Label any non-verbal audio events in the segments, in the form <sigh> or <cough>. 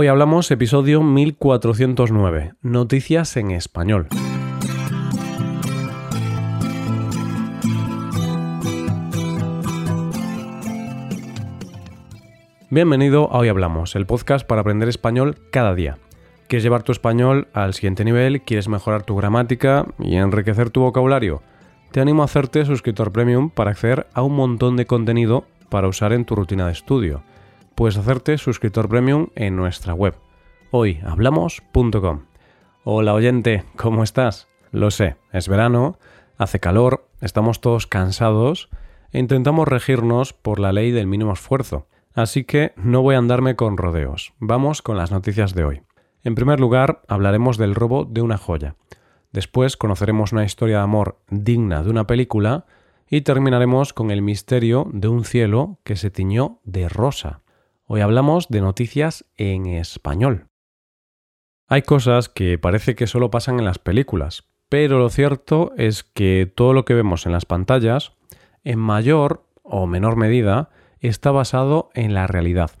Hoy hablamos episodio 1409, Noticias en español. Bienvenido a Hoy Hablamos, el podcast para aprender español cada día. ¿Quieres llevar tu español al siguiente nivel? ¿Quieres mejorar tu gramática y enriquecer tu vocabulario? Te animo a hacerte suscriptor premium para acceder a un montón de contenido para usar en tu rutina de estudio puedes hacerte suscriptor premium en nuestra web, hoyhablamos.com. Hola oyente, ¿cómo estás? Lo sé, es verano, hace calor, estamos todos cansados e intentamos regirnos por la ley del mínimo esfuerzo. Así que no voy a andarme con rodeos. Vamos con las noticias de hoy. En primer lugar, hablaremos del robo de una joya. Después conoceremos una historia de amor digna de una película y terminaremos con el misterio de un cielo que se tiñó de rosa. Hoy hablamos de noticias en español. Hay cosas que parece que solo pasan en las películas, pero lo cierto es que todo lo que vemos en las pantallas, en mayor o menor medida, está basado en la realidad.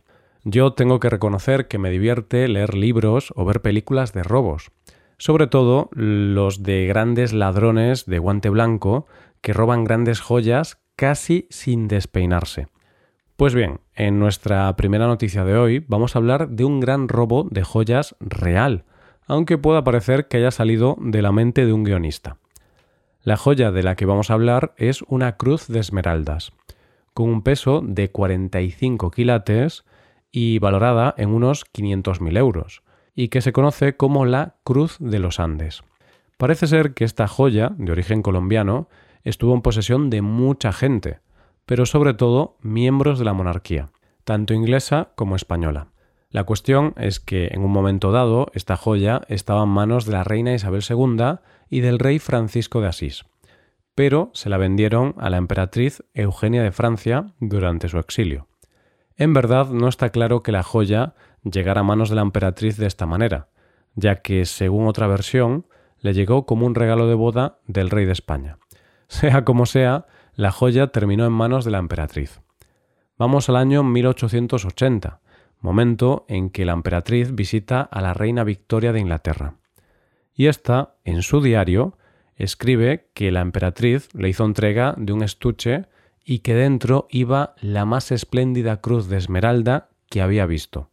Yo tengo que reconocer que me divierte leer libros o ver películas de robos, sobre todo los de grandes ladrones de guante blanco que roban grandes joyas casi sin despeinarse. Pues bien, en nuestra primera noticia de hoy vamos a hablar de un gran robo de joyas real, aunque pueda parecer que haya salido de la mente de un guionista. La joya de la que vamos a hablar es una cruz de esmeraldas, con un peso de 45 quilates y valorada en unos 500.000 euros, y que se conoce como la Cruz de los Andes. Parece ser que esta joya, de origen colombiano, estuvo en posesión de mucha gente, pero sobre todo miembros de la monarquía, tanto inglesa como española. La cuestión es que en un momento dado esta joya estaba en manos de la reina Isabel II y del rey Francisco de Asís, pero se la vendieron a la emperatriz Eugenia de Francia durante su exilio. En verdad no está claro que la joya llegara a manos de la emperatriz de esta manera, ya que, según otra versión, le llegó como un regalo de boda del rey de España. <laughs> Sea como sea, la joya terminó en manos de la emperatriz. Vamos al año 1880, momento en que la emperatriz visita a la reina Victoria de Inglaterra. Y ésta, en su diario, escribe que la emperatriz le hizo entrega de un estuche y que dentro iba la más espléndida cruz de esmeralda que había visto.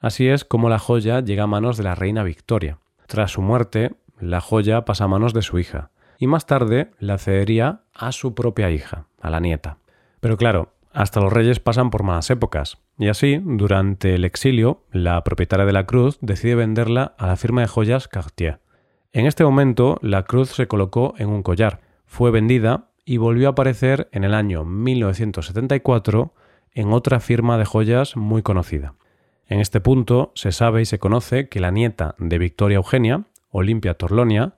Así es como la joya llega a manos de la reina Victoria. Tras su muerte, la joya pasa a manos de su hija, y más tarde la cedería a su propia hija, a la nieta. Pero claro, hasta los reyes pasan por malas épocas, y así, durante el exilio, la propietaria de la cruz decide venderla a la firma de joyas Cartier. En este momento, la cruz se colocó en un collar, fue vendida y volvió a aparecer en el año 1974 en otra firma de joyas muy conocida. En este punto se sabe y se conoce que la nieta de Victoria Eugenia, Olimpia Torlonia,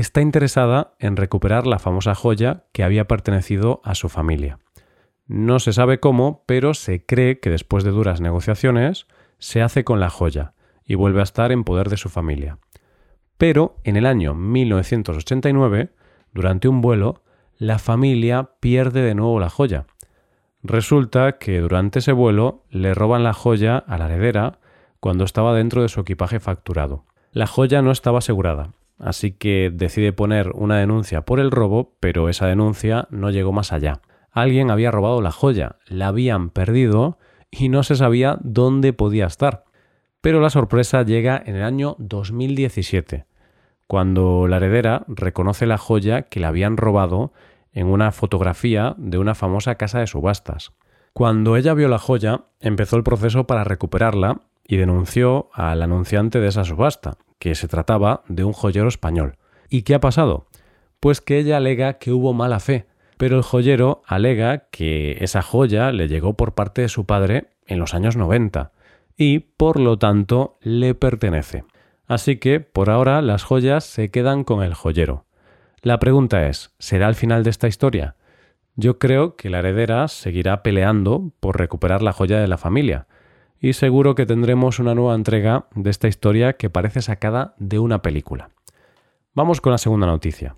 está interesada en recuperar la famosa joya que había pertenecido a su familia. No se sabe cómo, pero se cree que después de duras negociaciones se hace con la joya y vuelve a estar en poder de su familia. Pero en el año 1989, durante un vuelo, la familia pierde de nuevo la joya. Resulta que durante ese vuelo le roban la joya a la heredera cuando estaba dentro de su equipaje facturado. La joya no estaba asegurada así que decide poner una denuncia por el robo, pero esa denuncia no llegó más allá. Alguien había robado la joya, la habían perdido y no se sabía dónde podía estar. Pero la sorpresa llega en el año 2017, cuando la heredera reconoce la joya que le habían robado en una fotografía de una famosa casa de subastas. Cuando ella vio la joya, empezó el proceso para recuperarla y denunció al anunciante de esa subasta, que se trataba de un joyero español. ¿Y qué ha pasado? Pues que ella alega que hubo mala fe, pero el joyero alega que esa joya le llegó por parte de su padre en los años 90 y, por lo tanto, le pertenece. Así que, por ahora, las joyas se quedan con el joyero. La pregunta es, ¿será el final de esta historia? Yo creo que la heredera seguirá peleando por recuperar la joya de la familia, y seguro que tendremos una nueva entrega de esta historia que parece sacada de una película. Vamos con la segunda noticia.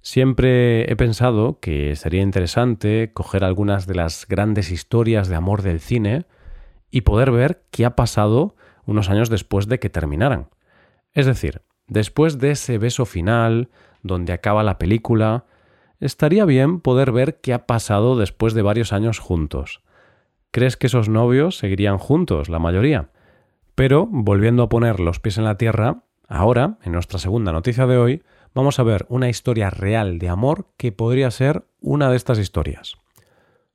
Siempre he pensado que sería interesante coger algunas de las grandes historias de amor del cine y poder ver qué ha pasado unos años después de que terminaran. Es decir, después de ese beso final, donde acaba la película, estaría bien poder ver qué ha pasado después de varios años juntos. ¿Crees que esos novios seguirían juntos, la mayoría? Pero, volviendo a poner los pies en la tierra, ahora, en nuestra segunda noticia de hoy, vamos a ver una historia real de amor que podría ser una de estas historias.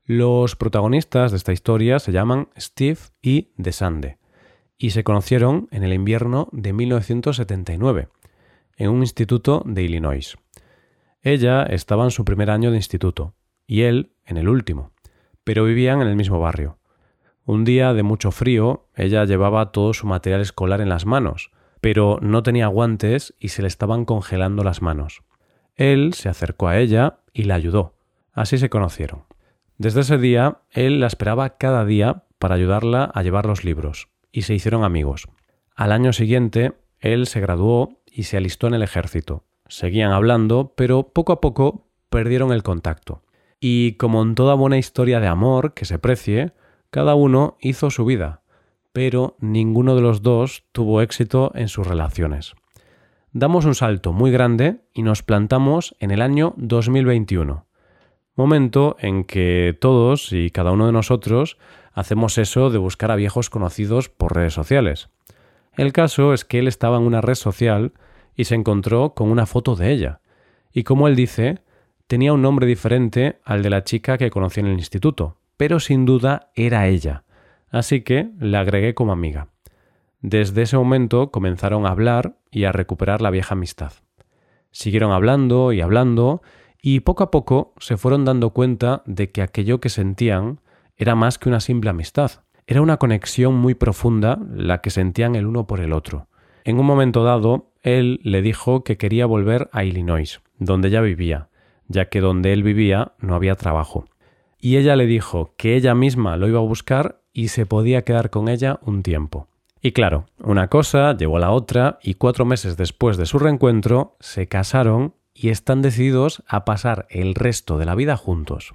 Los protagonistas de esta historia se llaman Steve y Desande y se conocieron en el invierno de 1979 en un instituto de Illinois. Ella estaba en su primer año de instituto y él en el último, pero vivían en el mismo barrio. Un día de mucho frío, ella llevaba todo su material escolar en las manos, pero no tenía guantes y se le estaban congelando las manos. Él se acercó a ella y la ayudó. Así se conocieron. Desde ese día, él la esperaba cada día para ayudarla a llevar los libros, y se hicieron amigos. Al año siguiente, él se graduó y se alistó en el ejército. Seguían hablando, pero poco a poco perdieron el contacto. Y como en toda buena historia de amor que se precie, cada uno hizo su vida, pero ninguno de los dos tuvo éxito en sus relaciones. Damos un salto muy grande y nos plantamos en el año 2021, momento en que todos y cada uno de nosotros hacemos eso de buscar a viejos conocidos por redes sociales. El caso es que él estaba en una red social y se encontró con una foto de ella, y como él dice, tenía un nombre diferente al de la chica que conocí en el instituto, pero sin duda era ella, así que la agregué como amiga. Desde ese momento comenzaron a hablar y a recuperar la vieja amistad. Siguieron hablando y hablando y poco a poco se fueron dando cuenta de que aquello que sentían era más que una simple amistad, era una conexión muy profunda la que sentían el uno por el otro. En un momento dado, él le dijo que quería volver a Illinois, donde ya vivía, ya que donde él vivía no había trabajo. Y ella le dijo que ella misma lo iba a buscar y se podía quedar con ella un tiempo. Y claro, una cosa llevó a la otra y cuatro meses después de su reencuentro se casaron y están decididos a pasar el resto de la vida juntos.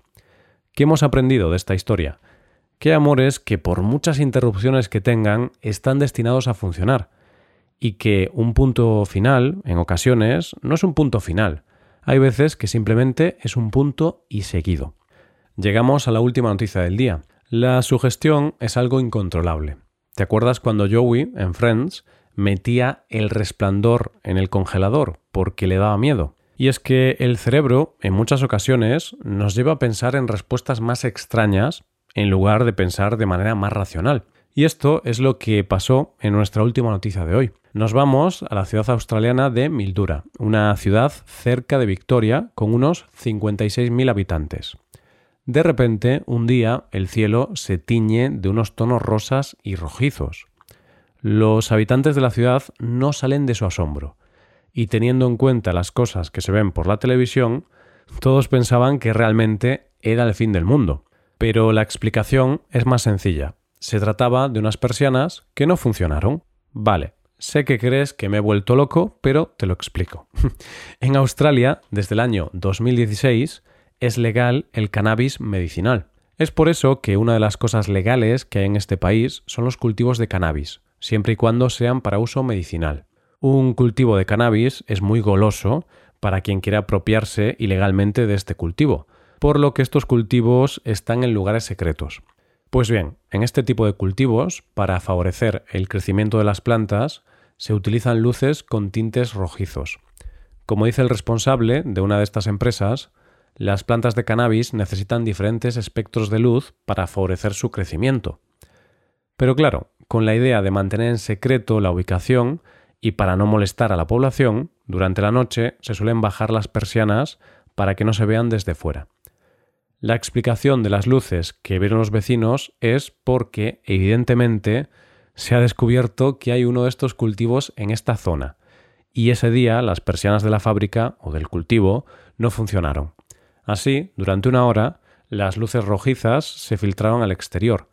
¿Qué hemos aprendido de esta historia? Que amores que por muchas interrupciones que tengan están destinados a funcionar y que un punto final, en ocasiones, no es un punto final. Hay veces que simplemente es un punto y seguido. Llegamos a la última noticia del día. La sugestión es algo incontrolable. ¿Te acuerdas cuando Joey, en Friends, metía el resplandor en el congelador porque le daba miedo? Y es que el cerebro, en muchas ocasiones, nos lleva a pensar en respuestas más extrañas en lugar de pensar de manera más racional. Y esto es lo que pasó en nuestra última noticia de hoy. Nos vamos a la ciudad australiana de Mildura, una ciudad cerca de Victoria con unos 56.000 habitantes. De repente, un día, el cielo se tiñe de unos tonos rosas y rojizos. Los habitantes de la ciudad no salen de su asombro, y teniendo en cuenta las cosas que se ven por la televisión, todos pensaban que realmente era el fin del mundo. Pero la explicación es más sencilla. Se trataba de unas persianas que no funcionaron. Vale, sé que crees que me he vuelto loco, pero te lo explico. <laughs> en Australia, desde el año 2016, es legal el cannabis medicinal. Es por eso que una de las cosas legales que hay en este país son los cultivos de cannabis, siempre y cuando sean para uso medicinal. Un cultivo de cannabis es muy goloso para quien quiera apropiarse ilegalmente de este cultivo, por lo que estos cultivos están en lugares secretos. Pues bien, en este tipo de cultivos, para favorecer el crecimiento de las plantas, se utilizan luces con tintes rojizos. Como dice el responsable de una de estas empresas, las plantas de cannabis necesitan diferentes espectros de luz para favorecer su crecimiento. Pero claro, con la idea de mantener en secreto la ubicación y para no molestar a la población, durante la noche se suelen bajar las persianas para que no se vean desde fuera. La explicación de las luces que vieron los vecinos es porque, evidentemente, se ha descubierto que hay uno de estos cultivos en esta zona, y ese día las persianas de la fábrica o del cultivo no funcionaron. Así, durante una hora, las luces rojizas se filtraron al exterior,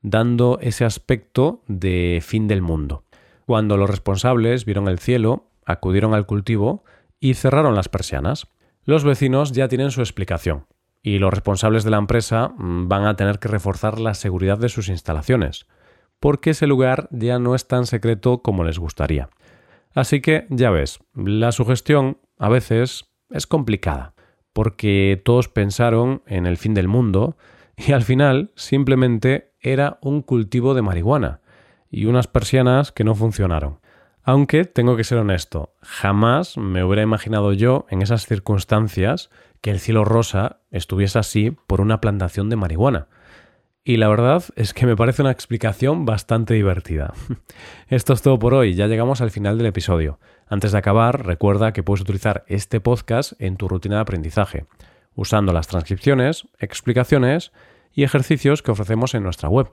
dando ese aspecto de fin del mundo. Cuando los responsables vieron el cielo, acudieron al cultivo y cerraron las persianas. Los vecinos ya tienen su explicación, y los responsables de la empresa mm, van a tener que reforzar la seguridad de sus instalaciones, porque ese lugar ya no es tan secreto como les gustaría. Así que ya ves, la sugestión a veces es complicada, porque todos pensaron en el fin del mundo y al final simplemente era un cultivo de marihuana y unas persianas que no funcionaron. Aunque tengo que ser honesto, jamás me hubiera imaginado yo en esas circunstancias que el cielo rosa estuviese así por una plantación de marihuana. Y la verdad es que me parece una explicación bastante divertida. <laughs> Esto es todo por hoy, ya llegamos al final del episodio. Antes de acabar, recuerda que puedes utilizar este podcast en tu rutina de aprendizaje, usando las transcripciones, explicaciones y ejercicios que ofrecemos en nuestra web.